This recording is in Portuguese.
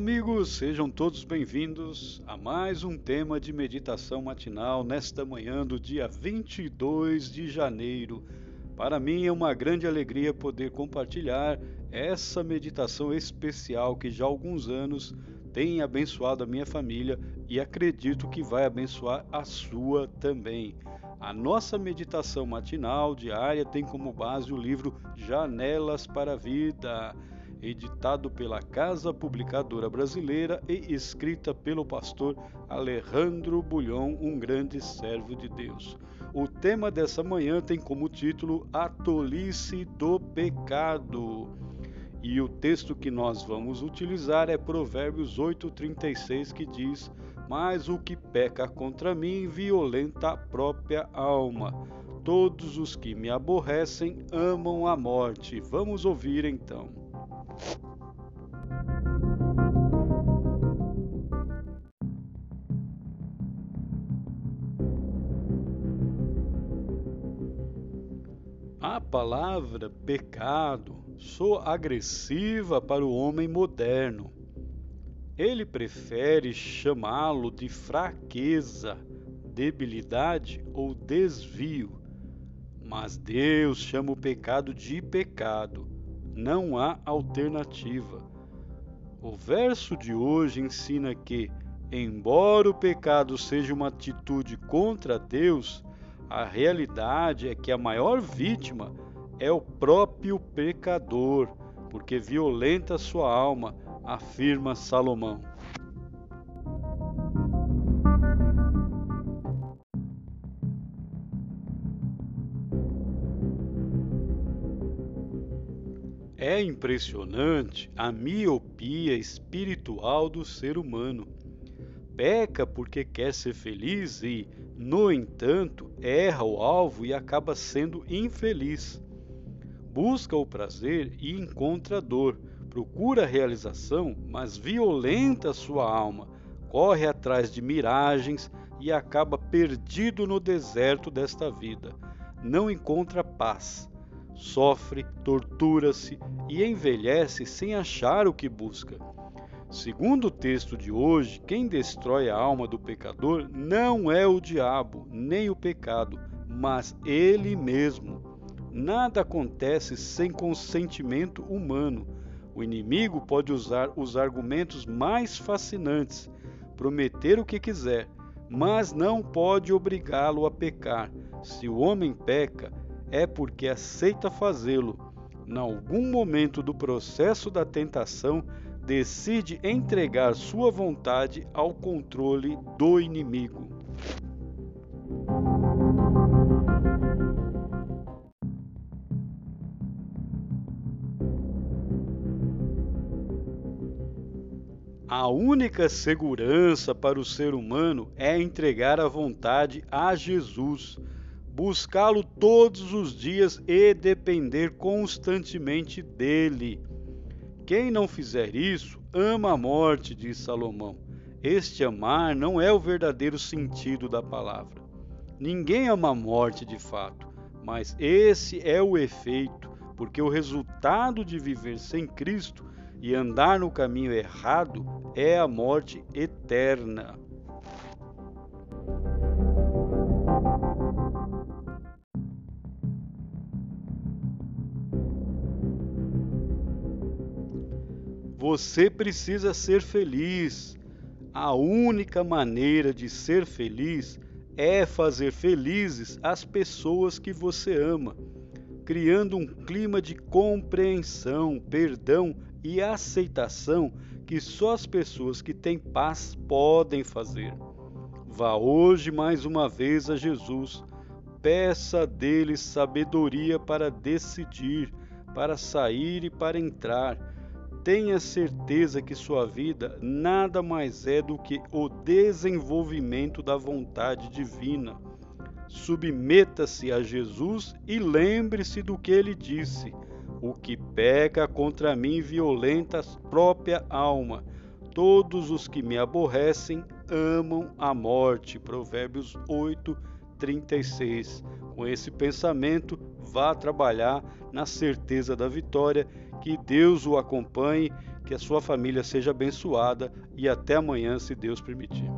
Amigos, sejam todos bem-vindos a mais um tema de meditação matinal nesta manhã do dia 22 de janeiro. Para mim é uma grande alegria poder compartilhar essa meditação especial que já há alguns anos tem abençoado a minha família e acredito que vai abençoar a sua também. A nossa meditação matinal diária tem como base o livro Janelas para a Vida editado pela Casa Publicadora Brasileira e escrita pelo pastor Alejandro Bulhon, um grande servo de Deus. O tema dessa manhã tem como título A Tolice do Pecado. E o texto que nós vamos utilizar é Provérbios 8:36 que diz: "Mas o que peca contra mim violenta a própria alma. Todos os que me aborrecem amam a morte." Vamos ouvir então. A palavra pecado soa agressiva para o homem moderno. Ele prefere chamá-lo de fraqueza, debilidade ou desvio. Mas Deus chama o pecado de pecado. Não há alternativa. O verso de hoje ensina que, embora o pecado seja uma atitude contra Deus, a realidade é que a maior vítima é o próprio pecador, porque violenta sua alma, afirma Salomão. É impressionante a miopia espiritual do ser humano. Peca porque quer ser feliz e, no entanto, erra o alvo e acaba sendo infeliz. Busca o prazer e encontra dor, procura a realização, mas violenta sua alma, corre atrás de miragens e acaba perdido no deserto desta vida. Não encontra paz, sofre, tortura-se e envelhece sem achar o que busca. Segundo o texto de hoje, quem destrói a alma do pecador não é o diabo, nem o pecado, mas ele mesmo. Nada acontece sem consentimento humano. O inimigo pode usar os argumentos mais fascinantes, prometer o que quiser, mas não pode obrigá-lo a pecar. Se o homem peca, é porque aceita fazê-lo. Em algum momento do processo da tentação, decide entregar sua vontade ao controle do inimigo. A única segurança para o ser humano é entregar a vontade a Jesus, buscá-lo todos os dias e depender constantemente dele. Quem não fizer isso ama a morte, diz Salomão. Este amar não é o verdadeiro sentido da palavra. Ninguém ama a morte de fato, mas esse é o efeito, porque o resultado de viver sem Cristo e andar no caminho errado é a morte eterna. Você precisa ser feliz. A única maneira de ser feliz é fazer felizes as pessoas que você ama, criando um clima de compreensão, perdão e aceitação que só as pessoas que têm paz podem fazer. Vá hoje mais uma vez a Jesus, peça dele sabedoria para decidir, para sair e para entrar Tenha certeza que sua vida nada mais é do que o desenvolvimento da vontade divina. Submeta-se a Jesus e lembre-se do que ele disse: O que peca contra mim violenta a própria alma. Todos os que me aborrecem amam a morte. Provérbios 8, 36. Com esse pensamento, vá trabalhar na certeza da vitória que Deus o acompanhe, que a sua família seja abençoada e até amanhã, se Deus permitir.